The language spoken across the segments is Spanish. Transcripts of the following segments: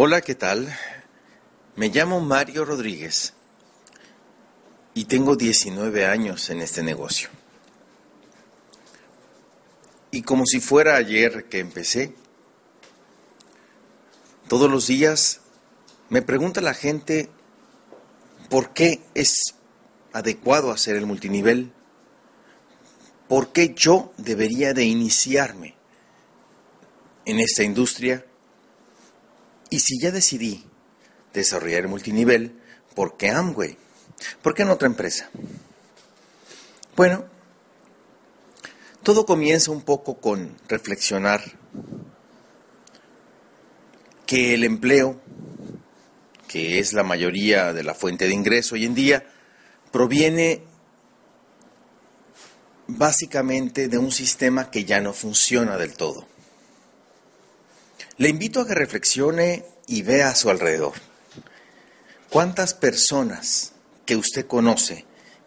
Hola, ¿qué tal? Me llamo Mario Rodríguez y tengo 19 años en este negocio. Y como si fuera ayer que empecé, todos los días me pregunta la gente por qué es adecuado hacer el multinivel, por qué yo debería de iniciarme en esta industria y si ya decidí desarrollar el multinivel, ¿por qué Amway? ¿Por qué en otra empresa? Bueno, todo comienza un poco con reflexionar que el empleo, que es la mayoría de la fuente de ingreso hoy en día, proviene básicamente de un sistema que ya no funciona del todo. Le invito a que reflexione y vea a su alrededor. ¿Cuántas personas que usted conoce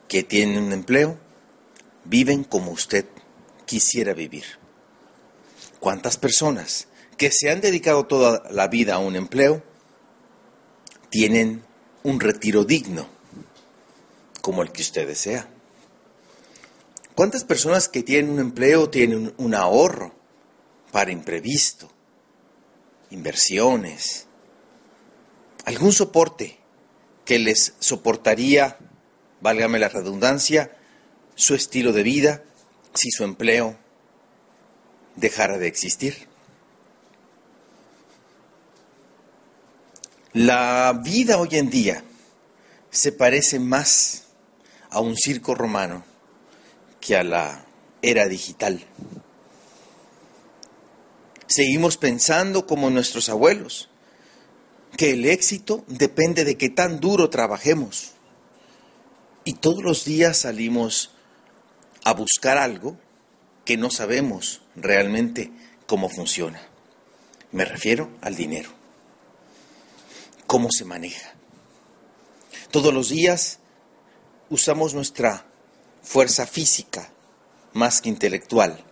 que tienen un empleo viven como usted quisiera vivir? ¿Cuántas personas que se han dedicado toda la vida a un empleo tienen un retiro digno como el que usted desea? ¿Cuántas personas que tienen un empleo tienen un ahorro para imprevisto? Inversiones, algún soporte que les soportaría, válgame la redundancia, su estilo de vida si su empleo dejara de existir. La vida hoy en día se parece más a un circo romano que a la era digital. Seguimos pensando como nuestros abuelos, que el éxito depende de qué tan duro trabajemos. Y todos los días salimos a buscar algo que no sabemos realmente cómo funciona. Me refiero al dinero. ¿Cómo se maneja? Todos los días usamos nuestra fuerza física más que intelectual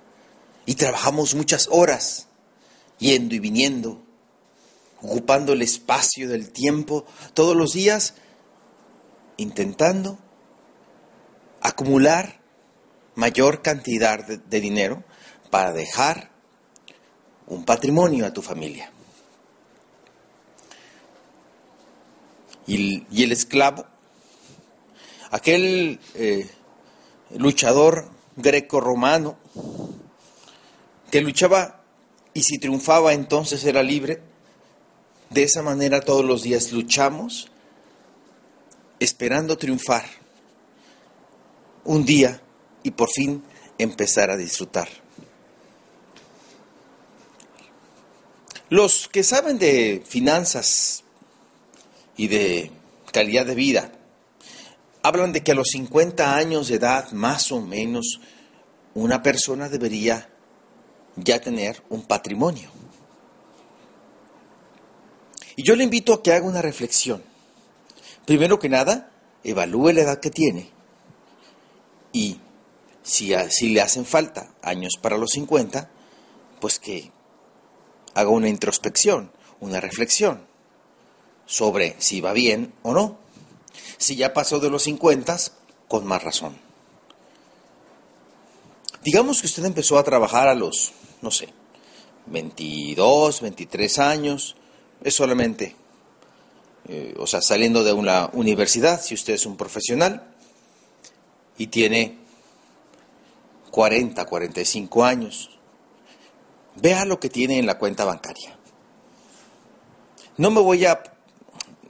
y trabajamos muchas horas yendo y viniendo, ocupando el espacio del tiempo todos los días, intentando acumular mayor cantidad de, dinero para dejar un patrimonio a tu familia. Y, el esclavo, aquel eh, luchador greco-romano que luchaba y si triunfaba entonces era libre. De esa manera todos los días luchamos esperando triunfar un día y por fin empezar a disfrutar. Los que saben de finanzas y de calidad de vida hablan de que a los 50 años de edad, más o menos, una persona debería ya tener un patrimonio. Y yo le invito a que haga una reflexión. Primero que nada, evalúe la edad que tiene y si, si le hacen falta años para los 50, pues que haga una introspección, una reflexión sobre si va bien o no. Si ya pasó de los 50, con más razón. Digamos que usted empezó a trabajar a los no sé, 22, 23 años, es solamente, eh, o sea, saliendo de una universidad, si usted es un profesional y tiene 40, 45 años, vea lo que tiene en la cuenta bancaria. No me voy a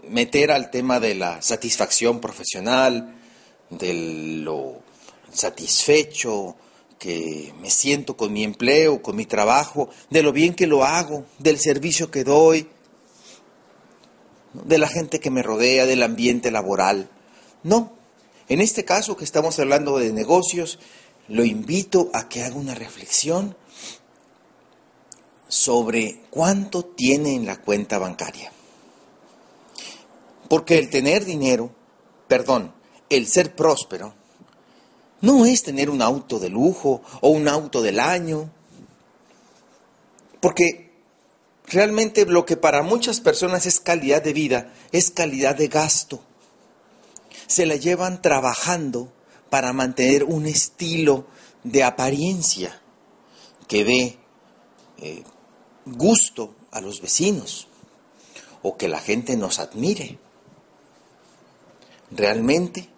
meter al tema de la satisfacción profesional, de lo satisfecho, que me siento con mi empleo, con mi trabajo, de lo bien que lo hago, del servicio que doy, de la gente que me rodea, del ambiente laboral. No, en este caso que estamos hablando de negocios, lo invito a que haga una reflexión sobre cuánto tiene en la cuenta bancaria. Porque el tener dinero, perdón, el ser próspero, no es tener un auto de lujo o un auto del año. Porque realmente lo que para muchas personas es calidad de vida, es calidad de gasto. Se la llevan trabajando para mantener un estilo de apariencia que dé eh, gusto a los vecinos o que la gente nos admire. Realmente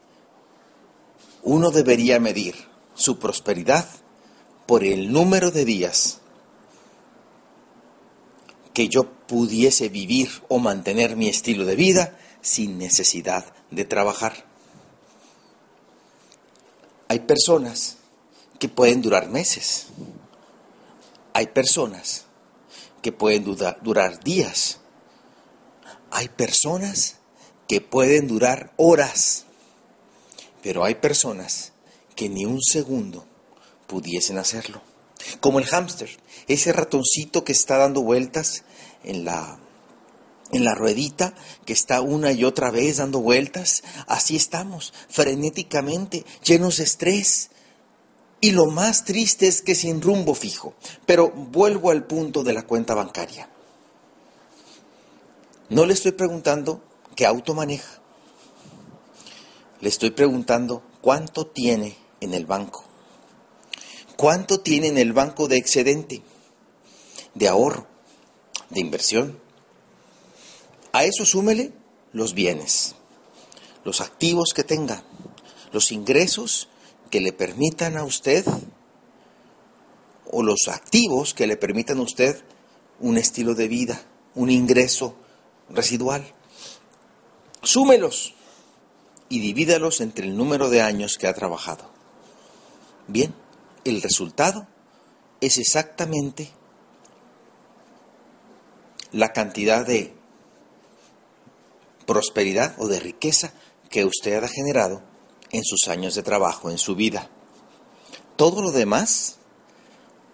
uno debería medir su prosperidad por el número de días que yo pudiese vivir o mantener mi estilo de vida sin necesidad de trabajar. Hay personas que pueden durar meses. Hay personas que pueden durar días. Hay personas que pueden durar horas. Pero hay personas que ni un segundo pudiesen hacerlo. Como el hámster, ese ratoncito que está dando vueltas en la, en la ruedita, que está una y otra vez dando vueltas, así estamos, frenéticamente, llenos de estrés. Y lo más triste es que sin rumbo fijo. Pero vuelvo al punto de la cuenta bancaria. No le estoy preguntando qué auto maneja. Le estoy preguntando cuánto tiene en el banco. ¿Cuánto tiene en el banco de excedente, de ahorro, de inversión? A eso súmele los bienes, los activos que tenga, los ingresos que le permitan a usted o los activos que le permitan a usted un estilo de vida, un ingreso residual. Súmelos y divídalos entre el número de años que ha trabajado. Bien, el resultado es exactamente la cantidad de prosperidad o de riqueza que usted ha generado en sus años de trabajo, en su vida. Todo lo demás,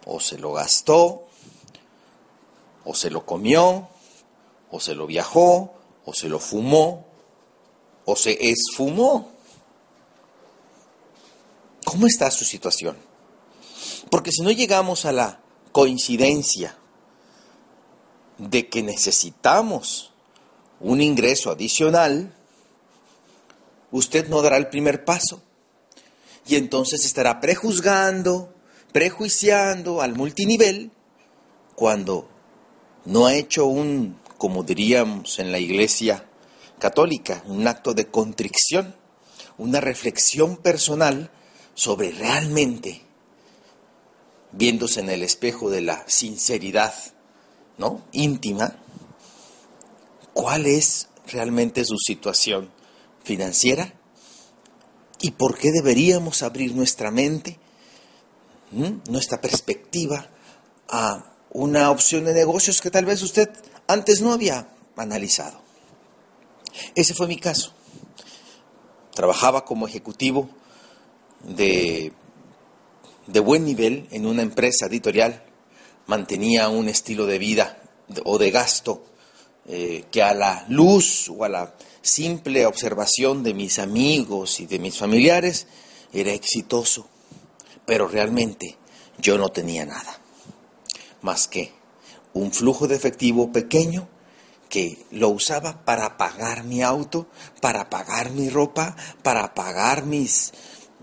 o se lo gastó, o se lo comió, o se lo viajó, o se lo fumó, o se esfumó. ¿Cómo está su situación? Porque si no llegamos a la coincidencia de que necesitamos un ingreso adicional, usted no dará el primer paso. Y entonces estará prejuzgando, prejuiciando al multinivel cuando no ha hecho un, como diríamos en la iglesia católica, un acto de contrición, una reflexión personal sobre realmente viéndose en el espejo de la sinceridad, ¿no? íntima, cuál es realmente su situación financiera y por qué deberíamos abrir nuestra mente, nuestra perspectiva a una opción de negocios que tal vez usted antes no había analizado. Ese fue mi caso. Trabajaba como ejecutivo de de buen nivel en una empresa editorial, mantenía un estilo de vida o de gasto eh, que a la luz o a la simple observación de mis amigos y de mis familiares era exitoso, pero realmente yo no tenía nada, más que un flujo de efectivo pequeño que lo usaba para pagar mi auto, para pagar mi ropa, para pagar mis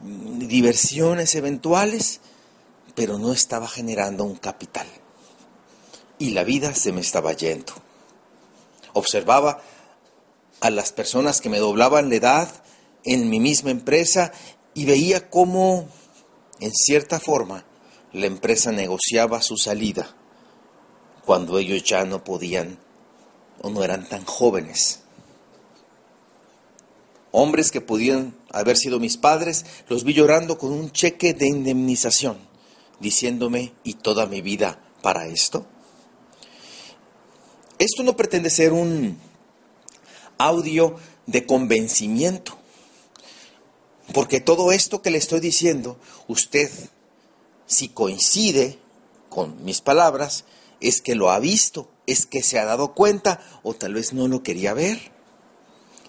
diversiones eventuales, pero no estaba generando un capital. Y la vida se me estaba yendo. Observaba a las personas que me doblaban la edad en mi misma empresa y veía cómo, en cierta forma, la empresa negociaba su salida cuando ellos ya no podían o no eran tan jóvenes. Hombres que podían haber sido mis padres, los vi llorando con un cheque de indemnización, diciéndome, ¿y toda mi vida para esto? Esto no pretende ser un audio de convencimiento, porque todo esto que le estoy diciendo, usted, si coincide con mis palabras, es que lo ha visto, es que se ha dado cuenta o tal vez no lo quería ver.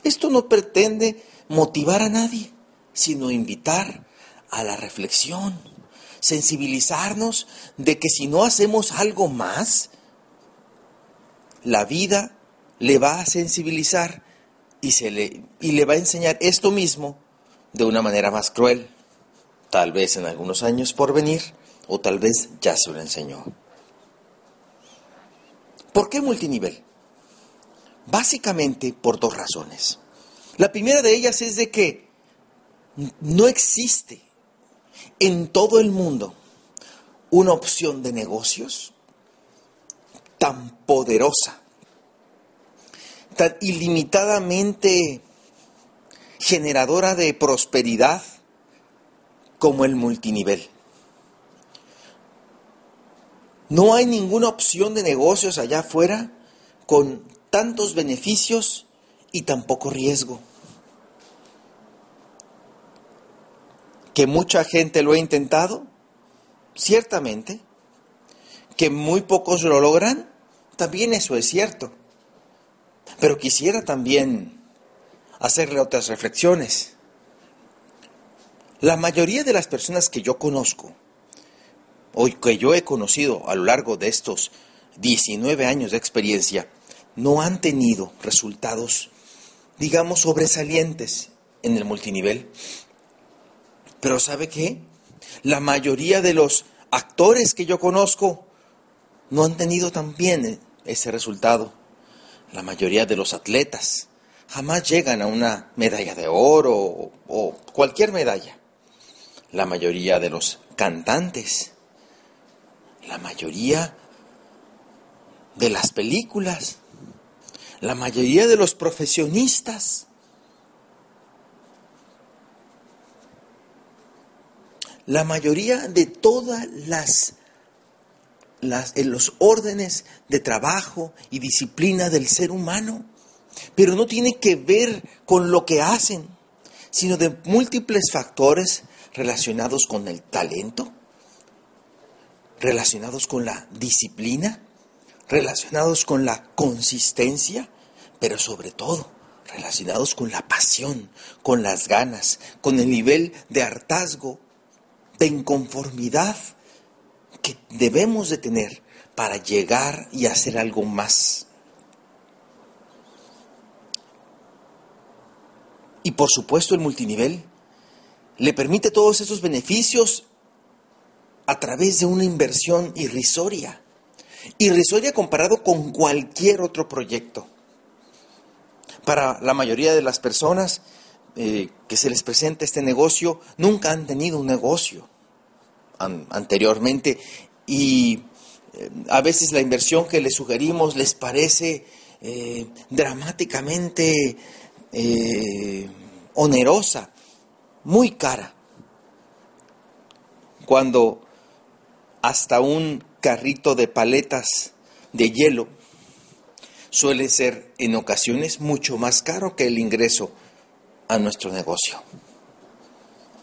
Esto no pretende motivar a nadie, sino invitar a la reflexión, sensibilizarnos de que si no hacemos algo más, la vida le va a sensibilizar y, se le, y le va a enseñar esto mismo de una manera más cruel, tal vez en algunos años por venir, o tal vez ya se lo enseñó. ¿Por qué multinivel? Básicamente por dos razones. La primera de ellas es de que no existe en todo el mundo una opción de negocios tan poderosa, tan ilimitadamente generadora de prosperidad como el multinivel. No hay ninguna opción de negocios allá afuera con tantos beneficios y tan poco riesgo. Que mucha gente lo ha intentado, ciertamente. Que muy pocos lo logran, también eso es cierto. Pero quisiera también hacerle otras reflexiones. La mayoría de las personas que yo conozco, o que yo he conocido a lo largo de estos 19 años de experiencia, no han tenido resultados, digamos, sobresalientes en el multinivel. Pero ¿sabe qué? La mayoría de los actores que yo conozco no han tenido también ese resultado. La mayoría de los atletas jamás llegan a una medalla de oro o, cualquier medalla. La mayoría de los cantantes, la mayoría de las películas, la mayoría de los profesionistas, la mayoría de todas las, en los órdenes de trabajo y disciplina del ser humano, pero no tiene que ver con lo que hacen, sino de múltiples factores relacionados con el talento, relacionados con la disciplina, relacionados con la consistencia, pero sobre todo relacionados con la pasión, con las ganas, con el nivel de hartazgo, de inconformidad que debemos de tener para llegar y hacer algo más. Y por supuesto el multinivel le permite todos esos beneficios a través de una inversión irrisoria. Irrisoria comparado con cualquier otro proyecto. Para la mayoría de las personas eh, que se les presenta este negocio, nunca han tenido un negocio anteriormente y eh, a veces la inversión que les sugerimos les parece eh, dramáticamente onerosa, muy cara. Cuando hasta un carrito de paletas de hielo suele ser en ocasiones mucho más caro que el ingreso a nuestro negocio.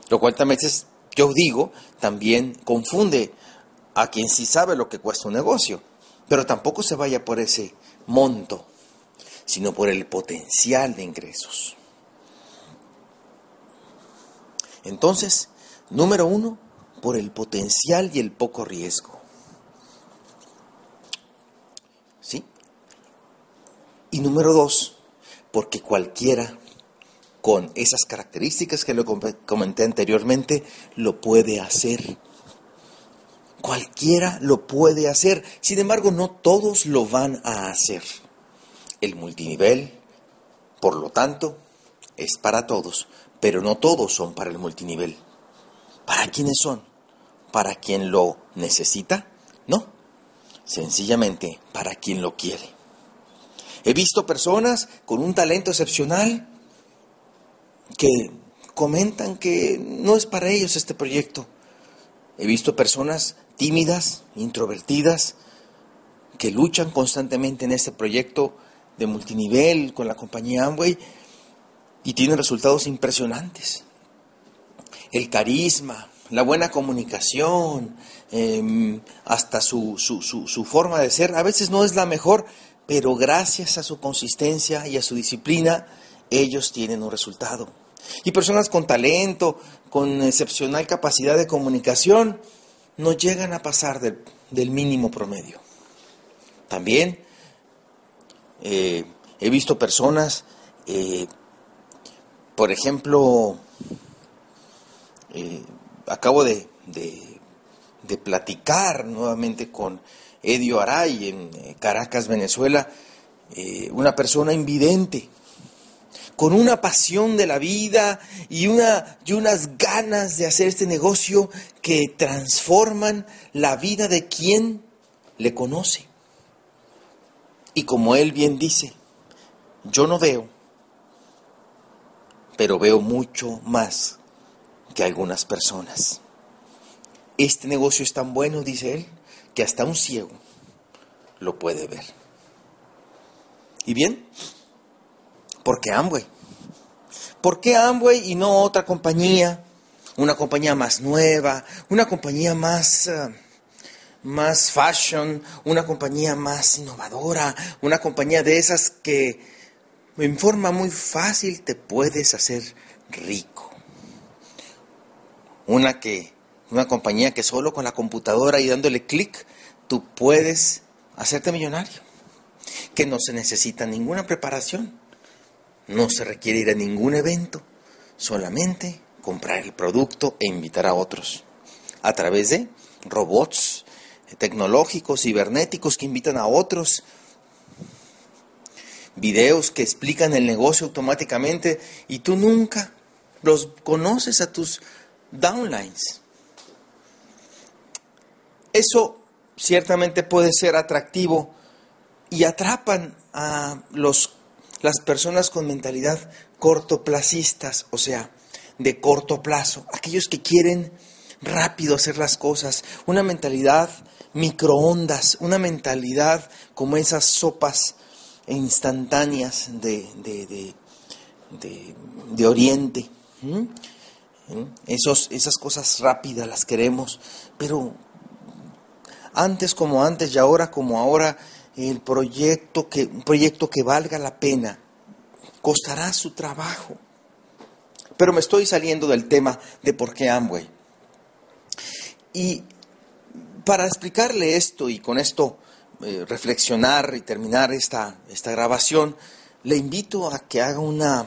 Lo cual también yo digo, también confunde a quien sí sabe lo que cuesta un negocio, pero tampoco se vaya por ese monto, sino por el potencial de ingresos. Entonces, número uno, por el potencial y el poco riesgo. ¿Sí? Y número dos, porque cualquiera con esas características que lo comenté anteriormente lo puede hacer. Cualquiera lo puede hacer. Sin embargo, no todos lo van a hacer. El multinivel, por lo tanto, es para todos, pero no todos son para el multinivel. ¿Para quiénes son? ¿Para quien lo necesita? No, sencillamente para quien lo quiere. He visto personas con un talento excepcional que comentan que no es para ellos este proyecto. He visto personas tímidas, introvertidas, que luchan constantemente en este proyecto de multinivel con la compañía Amway y tiene resultados impresionantes. El carisma, la buena comunicación, em, hasta su, su, forma de ser, a veces no es la mejor, pero gracias a su consistencia y a su disciplina, ellos tienen un resultado. Y personas con talento, con excepcional capacidad de comunicación, no llegan a pasar del mínimo promedio. También Eh, he visto personas, eh, por ejemplo, eh, acabo de, de, platicar nuevamente con Edio Aray en Caracas, Venezuela, una persona invidente, con una pasión de la vida y, una, y unas ganas de hacer este negocio que transforman la vida de quien le conoce. Y como él bien dice, yo no veo, pero veo mucho más que algunas personas. Este negocio es tan bueno, dice él, que hasta un ciego lo puede ver. ¿Y bien? ¿Por qué Amway? ¿Por qué Amway y no otra compañía? Una compañía más nueva, una compañía más... Eh, más fashion, una compañía más innovadora, una compañía de esas que en forma muy fácil te puedes hacer rico. Una que una compañía que solo con la computadora y dándole clic tú puedes hacerte millonario, que no se necesita ninguna preparación, no se requiere ir a ningún evento, solamente comprar el producto e invitar a otros. A través de robots tecnológicos, cibernéticos que invitan a otros, videos que explican el negocio automáticamente y tú nunca los conoces a tus downlines. Eso ciertamente puede ser atractivo y atrapan a los, las personas con mentalidad cortoplacistas, o sea, de corto plazo, aquellos que quieren rápido hacer las cosas, una mentalidad microondas, una mentalidad como esas sopas instantáneas de, de, de, Oriente. Esos, esas cosas rápidas las queremos, pero antes como antes y ahora como ahora, el proyecto que, un proyecto que valga la pena costará su trabajo. Pero me estoy saliendo del tema de por qué Amway. Y para explicarle esto y con esto eh, reflexionar y terminar esta, esta grabación, le invito a que haga una,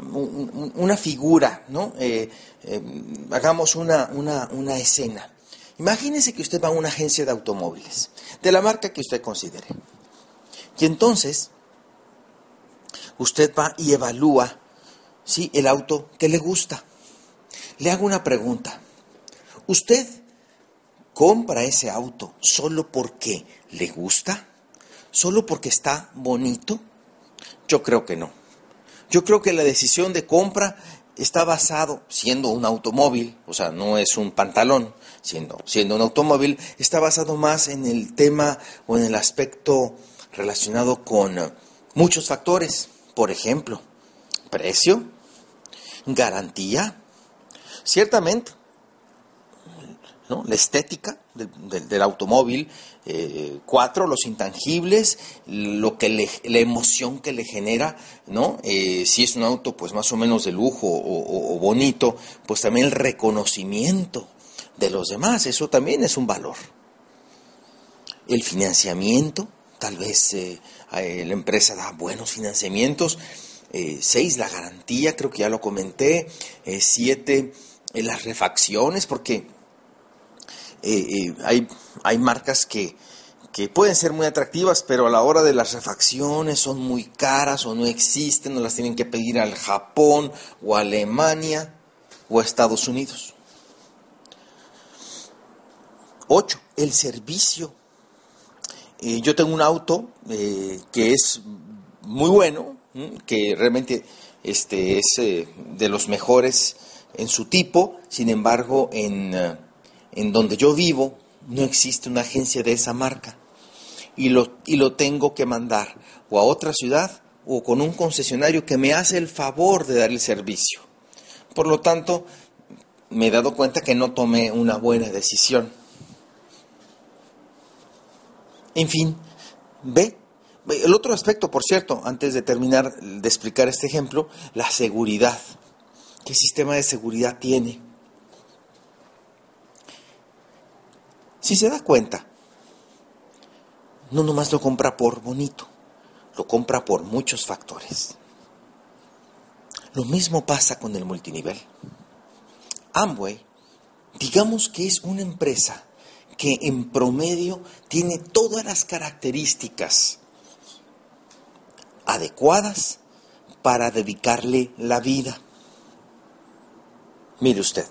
una figura, ¿no? Eh, eh, hagamos una, una, una escena. Imagínese que usted va a una agencia de automóviles, de la marca que usted considere. Y entonces, usted va y evalúa ¿sí? el auto que le gusta. Le hago una pregunta. ¿Usted compra ese auto solo porque le gusta, solo porque está bonito? Yo creo que no. Yo creo que la decisión de compra está basado, siendo un automóvil, o sea, no es un pantalón, siendo, siendo un automóvil, está basado más en el tema o en el aspecto relacionado con muchos factores. Por ejemplo, precio, garantía. Ciertamente, la estética del, automóvil, eh, cuatro, los intangibles, lo que la emoción que le genera, ¿no? Eh, si es un auto pues más o menos de lujo o, bonito, pues también el reconocimiento de los demás, eso también es un valor. El financiamiento, tal vez eh, la empresa da buenos financiamientos. seis, la garantía, creo que ya lo comenté. siete, las refacciones, porque eh, eh, hay, hay marcas que, que pueden ser muy atractivas, pero a la hora de las refacciones son muy caras o no existen, o las tienen que pedir al Japón o Alemania o a Estados Unidos. 8. El servicio. Eh, yo tengo un auto que es muy bueno, que realmente este, es de los mejores en su tipo, sin embargo, en en donde yo vivo no existe una agencia de esa marca y lo, y lo tengo que mandar o a otra ciudad o con un concesionario que me hace el favor de dar el servicio. Por lo tanto, me he dado cuenta que no tomé una buena decisión. En fin, ve. El otro aspecto, por cierto, antes de terminar de explicar este ejemplo, la seguridad. ¿Qué sistema de seguridad tiene? Si se da cuenta, no nomás lo compra por bonito, lo compra por muchos factores. Lo mismo pasa con el multinivel. Amway, digamos que es una empresa que en promedio tiene todas las características adecuadas para dedicarle la vida. Mire usted,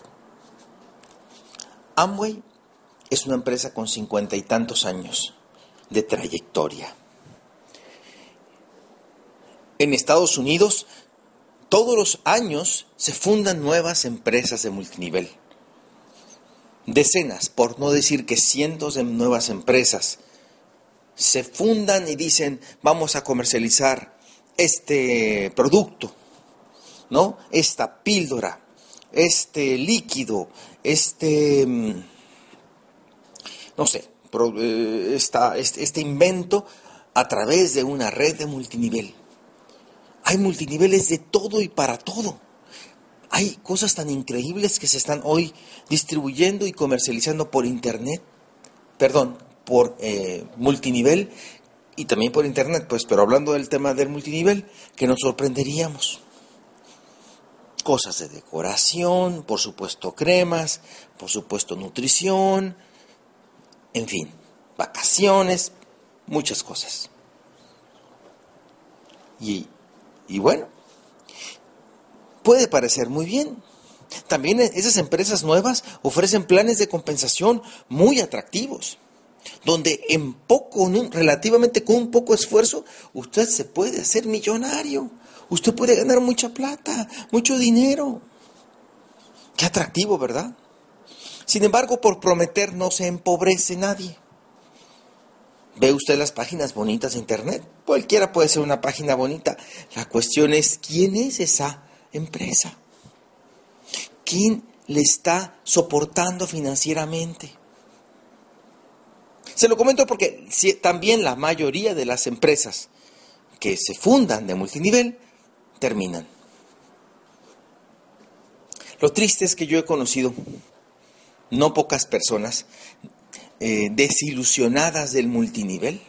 Amway es una empresa con cincuenta y tantos años de trayectoria. En Estados Unidos, todos los años se fundan nuevas empresas de multinivel. Decenas, por no decir que cientos de nuevas empresas se fundan y dicen, vamos a comercializar este producto, ¿no? Esta píldora, este líquido, este, mm, no sé, eh, este, este invento a través de una red de multinivel. Hay multiniveles de todo y para todo. Hay cosas tan increíbles que se están hoy distribuyendo y comercializando por Internet, perdón, por eh, multinivel y también por Internet, pues, pero hablando del tema del multinivel, que nos sorprenderíamos. Cosas de decoración, por supuesto cremas, por supuesto nutrición, en fin, vacaciones, muchas cosas. Y, y bueno, puede parecer muy bien. También esas empresas nuevas ofrecen planes de compensación muy atractivos, donde en poco, relativamente con un poco esfuerzo, usted se puede hacer millonario. Usted puede ganar mucha plata, mucho dinero. Qué atractivo, ¿verdad? Sin embargo, por prometer no se empobrece nadie. Ve usted las páginas bonitas de Internet. Cualquiera puede ser una página bonita. La cuestión es quién es esa empresa. ¿Quién le está soportando financieramente? Se lo comento porque también la mayoría de las empresas que se fundan de multinivel terminan. Lo triste es que yo he conocido no pocas personas eh, desilusionadas del multinivel,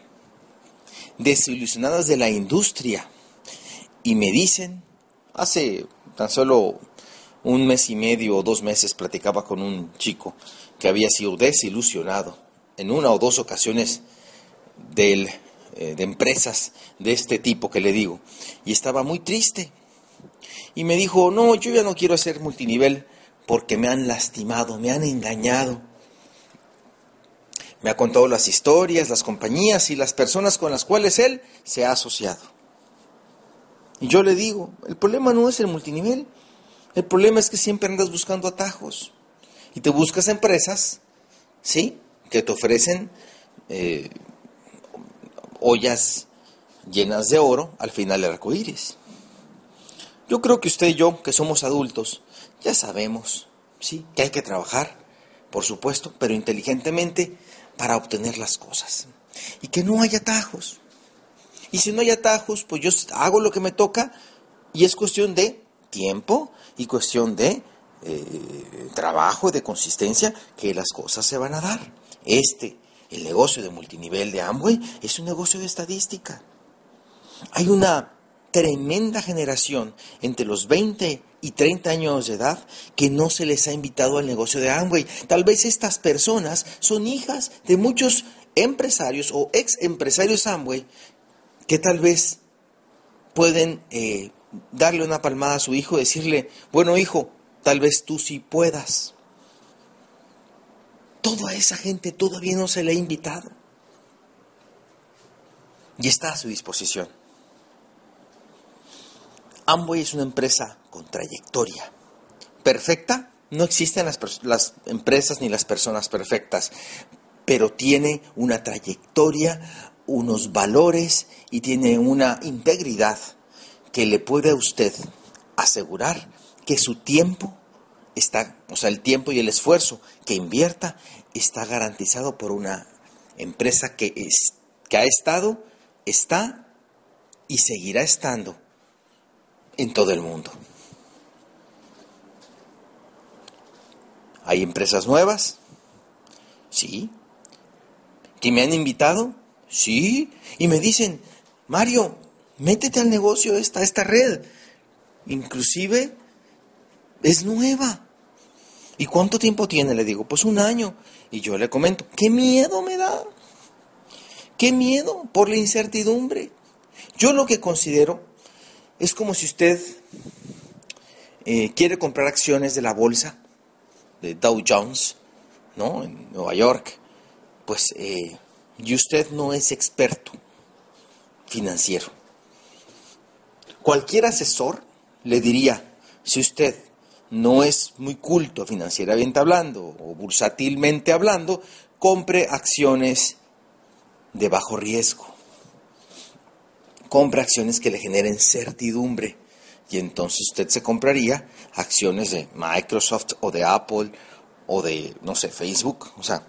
desilusionadas de la industria, y me dicen, hace tan solo un mes y medio o dos meses platicaba con un chico que había sido desilusionado en una o dos ocasiones eh, de empresas de este tipo que le digo, y estaba muy triste. Y me dijo, no, yo ya no quiero hacer multinivel porque me han lastimado, me han engañado. Me ha contado las historias, las compañías y las personas con las cuales él se ha asociado. Y yo le digo, el problema no es el multinivel, el problema es que siempre andas buscando atajos y te buscas empresas, ¿sí? Que te ofrecen eh, ollas llenas de oro al final del arco iris. Yo creo que usted y yo, que somos adultos, ya sabemos, sí, que hay que trabajar, por supuesto, pero inteligentemente para obtener las cosas. Y que no haya atajos. Y si no hay atajos, pues yo hago lo que me toca y es cuestión de tiempo y cuestión de eh, trabajo, de consistencia, que las cosas se van a dar. Este, el negocio de multinivel de Amway, es un negocio de estadística. Hay una tremenda generación entre los 20 y 30 años de edad que no se les ha invitado al negocio de Amway. Tal vez estas personas son hijas de muchos empresarios o ex empresarios Amway que tal vez pueden eh, darle una palmada a su hijo y decirle, bueno hijo, tal vez tú sí puedas. Toda esa gente todavía no se le ha invitado. Y está a su disposición. Amway es una empresa con trayectoria. ¿Perfecta? No existen las, empresas ni las personas perfectas, pero tiene una trayectoria, unos valores y tiene una integridad que le puede a usted asegurar que su tiempo está, o sea, el tiempo y el esfuerzo que invierta está garantizado por una empresa que, es, que ha estado, está y seguirá estando en todo el mundo. ¿Hay empresas nuevas? Sí. ¿Que me han invitado? Sí. Y me dicen, Mario, métete al negocio esta, esta red. Inclusive es nueva. ¿Y cuánto tiempo tiene? Le digo, pues un año. Y yo le comento, ¿qué miedo me da? ¿Qué miedo por la incertidumbre? Yo lo que considero es como si usted eh, quiere comprar acciones de la bolsa de Dow Jones, ¿no? En Nueva York. Pues, eh, y usted no es experto financiero. Cualquier asesor le diría, si usted no es muy culto financieramente hablando o bursátilmente hablando, compre acciones de bajo riesgo. Compre acciones que le generen certidumbre. Y entonces usted se compraría acciones de Microsoft o de Apple o de, no sé, Facebook. O sea,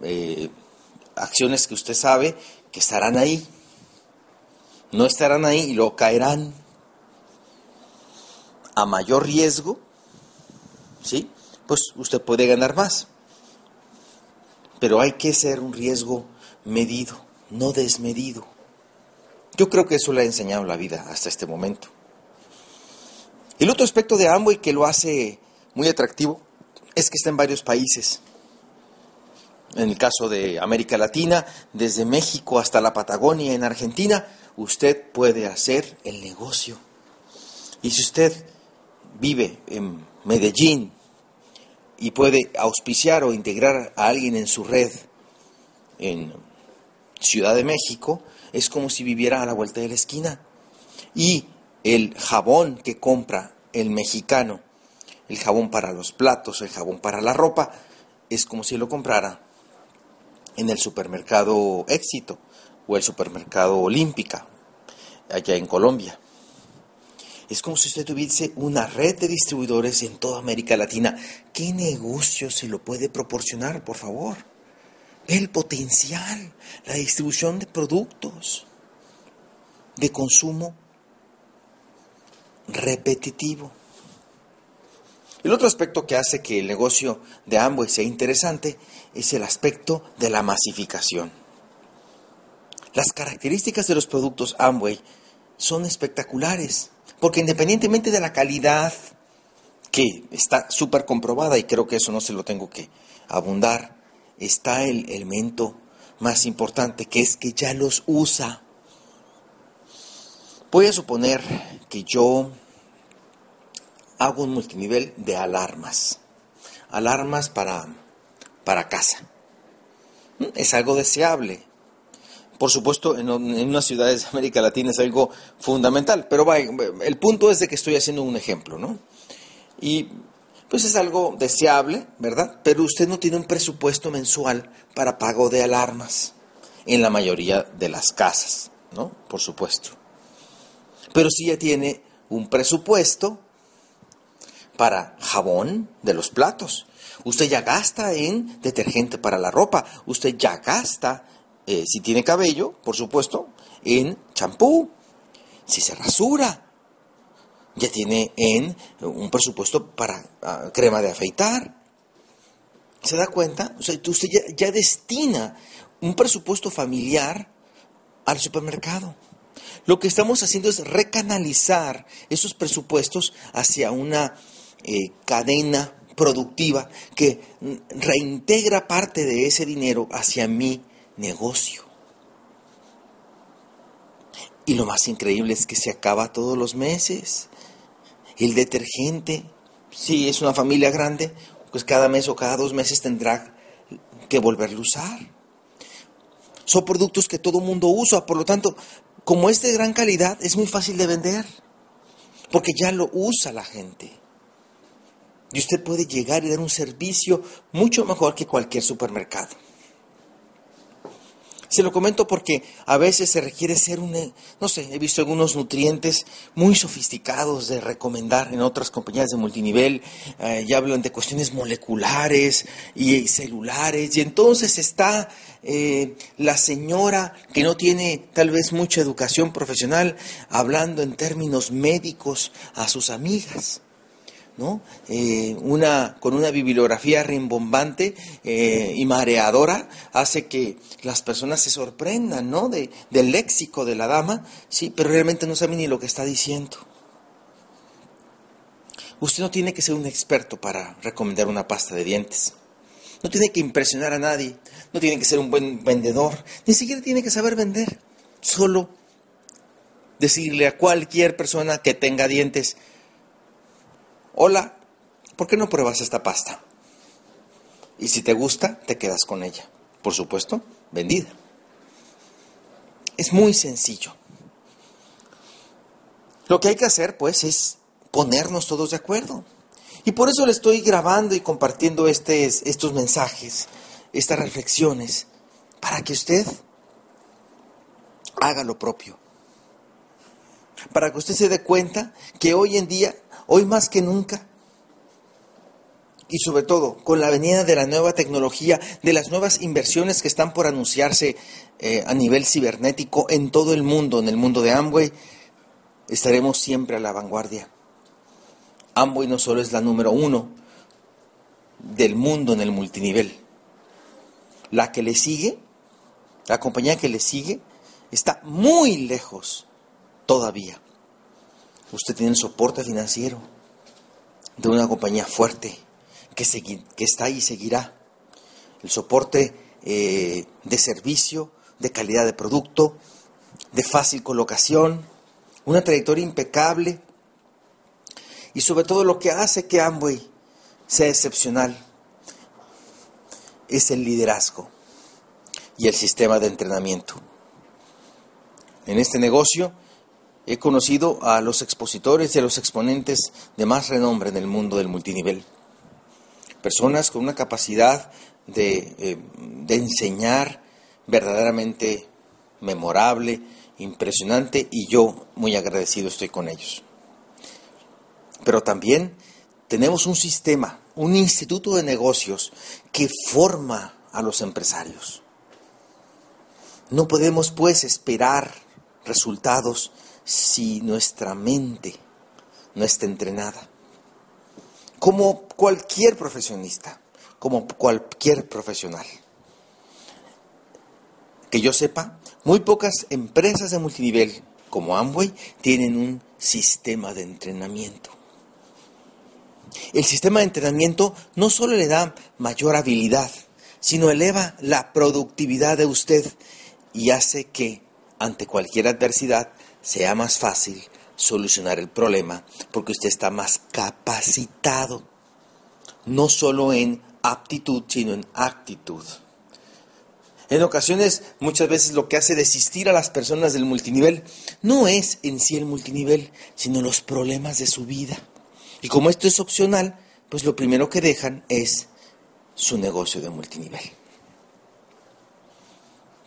eh, acciones que usted sabe que estarán ahí. No estarán ahí y luego caerán a mayor riesgo, ¿sí? Pues usted puede ganar más. Pero hay que ser un riesgo medido, no desmedido. Yo creo que eso le ha enseñado la vida hasta este momento. El otro aspecto de Amway que lo hace muy atractivo es que está en varios países. En el caso de América Latina, desde México hasta la Patagonia en Argentina, usted puede hacer el negocio. Y si usted vive en Medellín y puede auspiciar o integrar a alguien en su red en Ciudad de México, es como si viviera a la vuelta de la esquina. Y el jabón que compra el mexicano, el jabón para los platos, el jabón para la ropa, es como si lo comprara en el supermercado Éxito o el supermercado Olímpica, allá en Colombia. Es como si usted tuviese una red de distribuidores en toda América Latina. ¿Qué negocio se lo puede proporcionar, por favor? El potencial, la distribución de productos de consumo repetitivo. El otro aspecto que hace que el negocio de Amway sea interesante es el aspecto de la masificación. Las características de los productos Amway son espectaculares, porque independientemente de la calidad, que está súper comprobada y creo que eso no se lo tengo que abundar, está el elemento más importante, que es que ya los usa. Voy a suponer que yo hago un multinivel de alarmas, alarmas para, para casa. Es algo deseable, por supuesto, en, unas ciudades de América Latina es algo fundamental, pero el punto es de que estoy haciendo un ejemplo, ¿no? Y pues es algo deseable, ¿verdad? Pero usted no tiene un presupuesto mensual para pago de alarmas en la mayoría de las casas, ¿no? Por supuesto. Pero sí ya tiene un presupuesto para jabón de los platos. Usted ya gasta en detergente para la ropa. Usted ya gasta eh, si tiene cabello, por supuesto, en champú. Si se rasura, ya tiene en un presupuesto para ah, crema de afeitar. ¿Se da cuenta? O sea, usted ya, destina un presupuesto familiar al supermercado. Lo que estamos haciendo es recanalizar esos presupuestos hacia una eh, cadena productiva que reintegra parte de ese dinero hacia mí negocio. Y lo más increíble es que se acaba todos los meses. El detergente, si es una familia grande, pues cada mes o cada dos meses tendrá que volverlo a usar. Son productos que todo mundo usa, por lo tanto, como es de gran calidad, es muy fácil de vender, porque ya lo usa la gente. Y usted puede llegar y dar un servicio mucho mejor que cualquier supermercado. Se lo comento porque a veces se requiere ser un, eh, no sé, he visto algunos nutrientes muy sofisticados de recomendar en otras compañías de multinivel, eh, ya hablan de cuestiones moleculares y celulares, y entonces está eh, la señora que no tiene tal vez mucha educación profesional hablando en términos médicos a sus amigas. ¿No? Eh, una, con una bibliografía rimbombante eh, y mareadora, hace que las personas se sorprendan ¿no? de, del léxico de la dama, sí, pero realmente no saben ni lo que está diciendo. Usted no tiene que ser un experto para recomendar una pasta de dientes. No tiene que impresionar a nadie, no tiene que ser un buen vendedor, ni siquiera tiene que saber vender. Solo decirle a cualquier persona que tenga dientes, hola, ¿por qué no pruebas esta pasta? Y si te gusta, te quedas con ella. Por supuesto, vendida. Es muy sencillo. Lo que hay que hacer, pues, es ponernos todos de acuerdo. Y por eso le estoy grabando y compartiendo estos mensajes, estas reflexiones, para que usted haga lo propio. Para que usted se dé cuenta que hoy en día, hoy más que nunca, y sobre todo con la venida de la nueva tecnología, de las nuevas inversiones que están por anunciarse eh, a nivel cibernético en todo el mundo, en el mundo de Amway, estaremos siempre a la vanguardia. Amway no solo es la número uno del mundo en el multinivel, la que le sigue, la compañía que le sigue, está muy lejos todavía. Usted tiene el soporte financiero de una compañía fuerte que, que está y seguirá. El soporte eh, de servicio, de calidad de producto, de fácil colocación, una trayectoria impecable y sobre todo lo que hace que Amway sea excepcional es el liderazgo y el sistema de entrenamiento. En este negocio he conocido a los expositores y a los exponentes de más renombre en el mundo del multinivel. Personas con una capacidad de, eh, de enseñar verdaderamente memorable, impresionante y yo muy agradecido estoy con ellos. Pero también tenemos un sistema, un instituto de negocios que forma a los empresarios. No podemos pues esperar resultados si nuestra mente no está entrenada. Como cualquier profesionista, como cualquier profesional. Que yo sepa, muy pocas empresas de multinivel como Amway tienen un sistema de entrenamiento. El sistema de entrenamiento no solo le da mayor habilidad, sino eleva la productividad de usted y hace que, ante cualquier adversidad, sea más fácil solucionar el problema porque usted está más capacitado, no solo en aptitud, sino en actitud. En ocasiones, muchas veces lo que hace desistir a las personas del multinivel no es en sí el multinivel, sino los problemas de su vida. Y como esto es opcional, pues lo primero que dejan es su negocio de multinivel.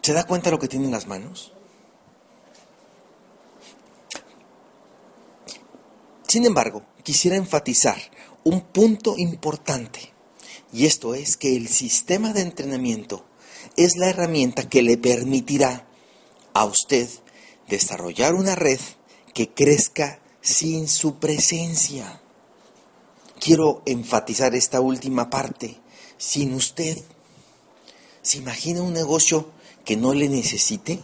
¿Se da cuenta lo que tiene en las manos? Sin embargo, quisiera enfatizar un punto importante, y esto es que el sistema de entrenamiento es la herramienta que le permitirá a usted desarrollar una red que crezca sin su presencia quiero enfatizar esta última parte. Sin usted, ¿se imagina un negocio que no le necesite?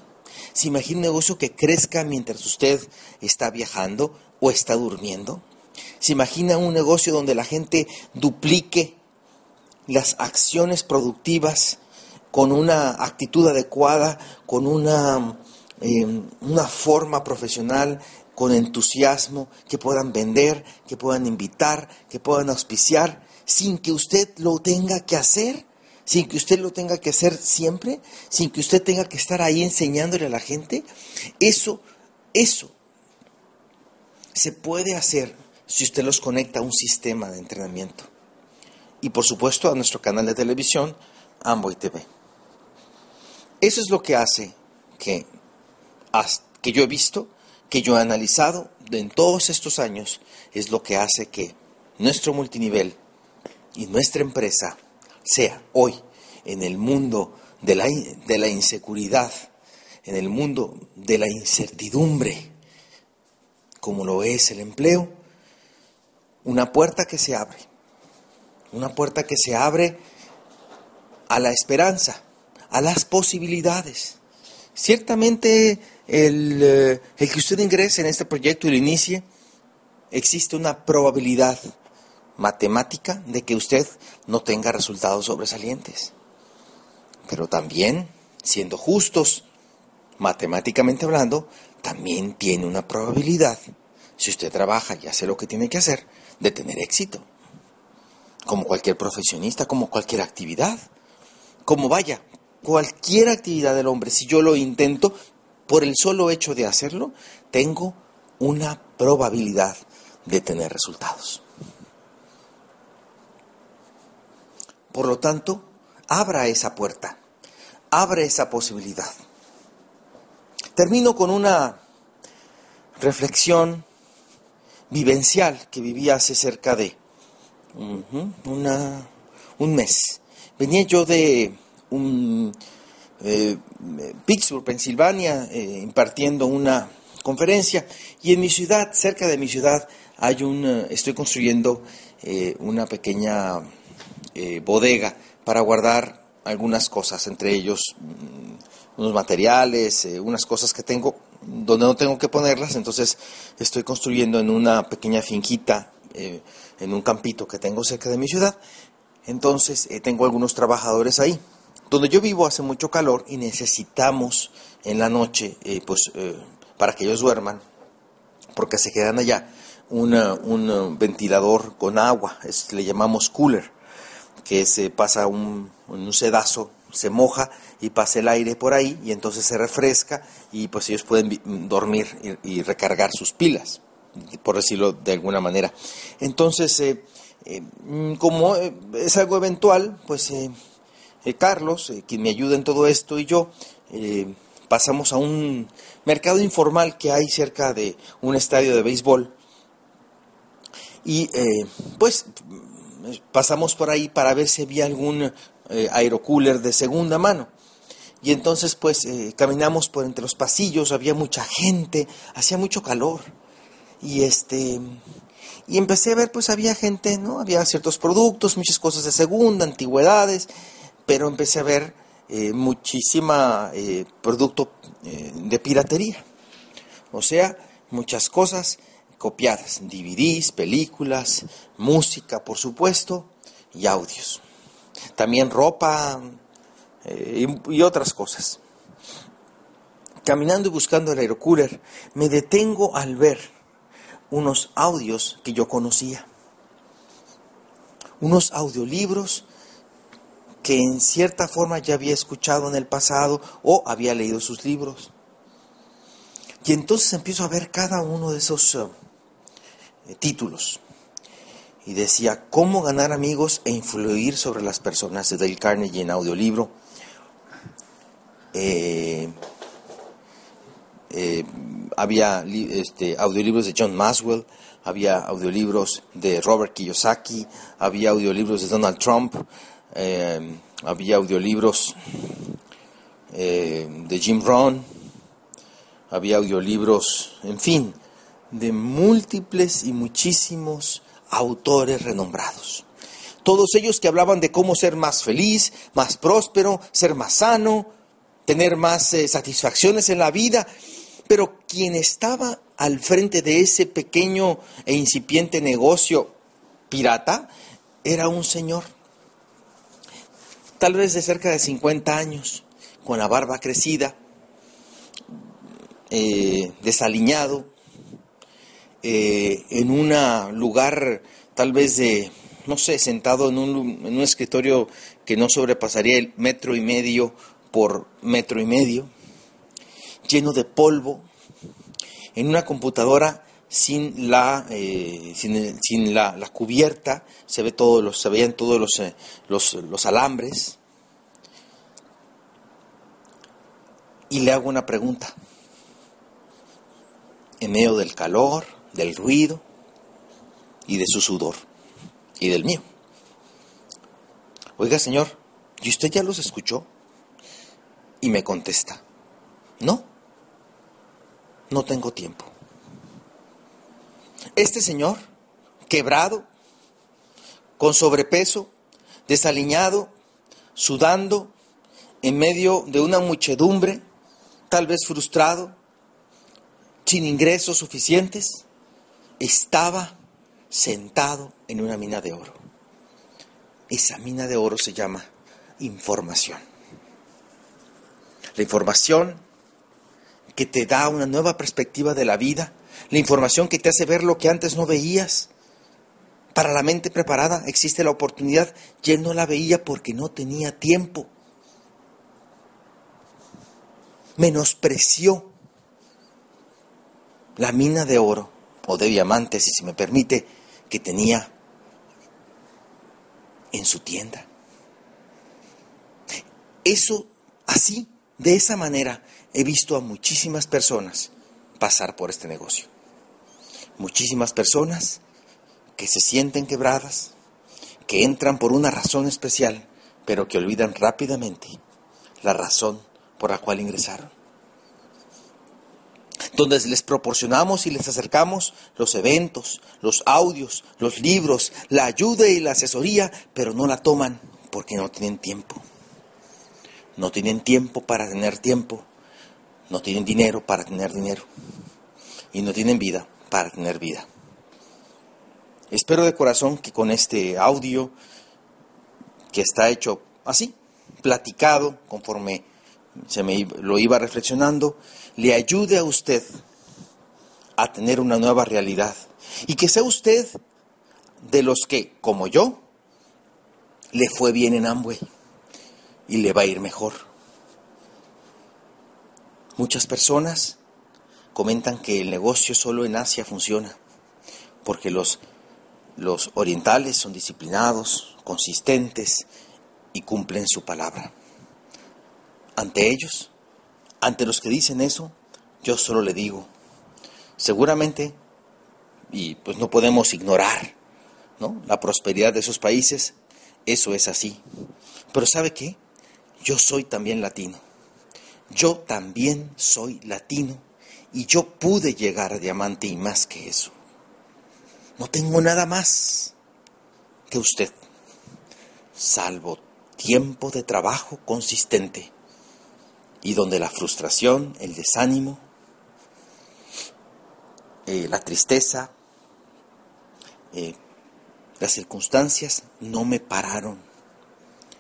¿Se imagina un negocio que crezca mientras usted está viajando o está durmiendo? ¿Se imagina un negocio donde la gente duplique las acciones productivas con una actitud adecuada, con una, eh, una forma profesional con entusiasmo, que puedan vender, que puedan invitar, que puedan auspiciar, sin que usted lo tenga que hacer, sin que usted lo tenga que hacer siempre, sin que usted tenga que estar ahí enseñándole a la gente. Eso, eso se puede hacer si usted los conecta a un sistema de entrenamiento. Y por supuesto a nuestro canal de televisión, Amboy TV. Eso es lo que hace que, que yo he visto que yo he analizado en todos estos años es lo que hace que nuestro multinivel y nuestra empresa sea hoy en el mundo de la, de la inseguridad, en el mundo de la incertidumbre, como lo es el empleo, una puerta que se abre, una puerta que se abre a la esperanza, a las posibilidades. Ciertamente el, eh, el, que usted ingrese en este proyecto y lo inicie, existe una probabilidad matemática de que usted no tenga resultados sobresalientes. Pero también, siendo justos, matemáticamente hablando, también tiene una probabilidad, si usted trabaja y hace lo que tiene que hacer, de tener éxito. Como cualquier profesionista, como cualquier actividad. Como vaya, cualquier actividad del hombre, si yo lo intento, por el solo hecho de hacerlo, tengo una probabilidad de tener resultados. Por lo tanto, abra esa puerta, abra esa posibilidad. Termino con una reflexión vivencial que viví hace cerca de una, un mes. Venía yo de un, eh, Pittsburgh, Pensilvania, eh, impartiendo una conferencia y en mi ciudad, cerca de mi ciudad, hay un, estoy construyendo eh, una pequeña bodega para guardar algunas cosas, entre ellos mm, unos materiales, unas cosas que tengo donde no tengo que ponerlas, entonces estoy construyendo en una pequeña finquita, en un campito que tengo cerca de mi ciudad, entonces tengo algunos trabajadores ahí. Donde yo vivo hace mucho calor y necesitamos en la noche, eh, pues eh, para que ellos duerman, porque se quedan allá, un uh, ventilador con agua, le llamamos cooler, que se pasa un, un sedazo, se moja y pasa el aire por ahí y entonces se refresca y pues ellos pueden dormir y, recargar sus pilas, por decirlo de alguna manera. Entonces, eh, como es algo eventual, pues eh, Carlos, eh, quien me ayuda en todo esto, y yo eh, pasamos a un mercado informal que hay cerca de un estadio de béisbol. Y pues pasamos por ahí para ver si había algún aerocooler de segunda mano. Y entonces pues caminamos por entre los pasillos, había mucha gente, hacía mucho calor. Y este y empecé a ver pues había gente, ¿no? Había ciertos productos, muchas cosas de segunda, antigüedades pero empecé a ver eh, muchísima eh, producto eh, de piratería. O sea, muchas cosas copiadas, DVDs, películas, música, por supuesto, y audios. También ropa y, y otras cosas. Caminando y buscando el aerocooler, me detengo al ver unos audios que yo conocía. Unos audiolibros que en cierta forma ya había escuchado en el pasado o había leído sus libros. Y entonces empiezo a ver cada uno de esos eh, títulos. Y decía, ¿cómo ganar amigos e influir sobre las personas de Dale Carnegie en audiolibro? Eh, eh, había este, audiolibros de John Maswell, había audiolibros de Robert Kiyosaki, había audiolibros de Donald Trump, eh, había audiolibros de Jim Rohn, había audiolibros, en fin, de múltiples y muchísimos autores renombrados. Todos ellos que hablaban de cómo ser más feliz, más próspero, ser más sano, tener más eh, satisfacciones en la vida. Pero quien estaba al frente de ese pequeño e incipiente negocio pirata era un señor tal vez de cerca de 50 años, con la barba crecida, eh, desaliñado, eh, en un lugar tal vez de, no sé, sentado en un, en un escritorio que no sobrepasaría el metro y medio por metro y medio, lleno de polvo, en una computadora sin la eh, sin, la, cubierta se ve todos los se veían todos los, eh, los, los alambres. Y le hago una pregunta. En medio del calor del ruido y de su sudor y del mío. Oiga señor y usted ya los escuchó y me contesta no no tengo tiempo. Este señor, quebrado, con sobrepeso, desaliñado, sudando, en medio de una muchedumbre, tal vez frustrado, sin ingresos suficientes, estaba sentado en una mina de oro. Esa mina de oro se llama información. La información que te da una nueva perspectiva de la vida, la información que te hace ver lo que antes no veías. Para la mente preparada existe la oportunidad y él no la veía porque no tenía tiempo. Menospreció la mina de oro o de diamantes, si se me permite, que tenía en su tienda. Eso, así, de esa manera, he visto a muchísimas personas pasar por este negocio. Muchísimas personas que se sienten quebradas, que entran por una razón especial, pero que olvidan rápidamente la razón por la cual ingresaron donde les proporcionamos y les acercamos los eventos, los audios, los libros, la ayuda y la asesoría, pero no la toman porque no tienen tiempo. No tienen tiempo para tener tiempo, no tienen dinero para tener dinero y no tienen vida para tener vida. Espero de corazón que con este audio, que está hecho así, platicado conforme se me lo iba reflexionando, le ayude a usted a tener una nueva realidad. Y que sea usted de los que, como yo, le fue bien en Amway y le va a ir mejor. Muchas personas comentan que el negocio solo en Asia funciona, porque los, los orientales son disciplinados, consistentes y cumplen su palabra. Ante ellos, ante los que dicen eso, yo solo le digo, seguramente, y pues no podemos ignorar ¿no? la prosperidad de esos países, eso es así. Pero ¿sabe qué? Yo soy también latino. Yo también soy latino y yo pude llegar a diamante y más que eso. No tengo nada más que usted, salvo tiempo de trabajo consistente y donde la frustración, el desánimo, eh, la tristeza, eh, las circunstancias no me pararon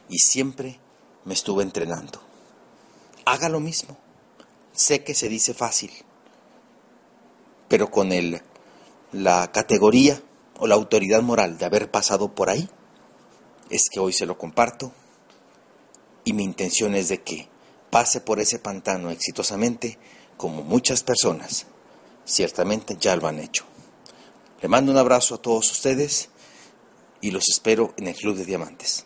y siempre me estuve entrenando. Haga lo mismo. Sé que se dice fácil, pero con el, la categoría o la autoridad moral de haber pasado por ahí, es que hoy se lo comparto y mi intención es de que pase por ese pantano exitosamente como muchas personas ciertamente ya lo han hecho. Le mando un abrazo a todos ustedes y los espero en el Club de Diamantes.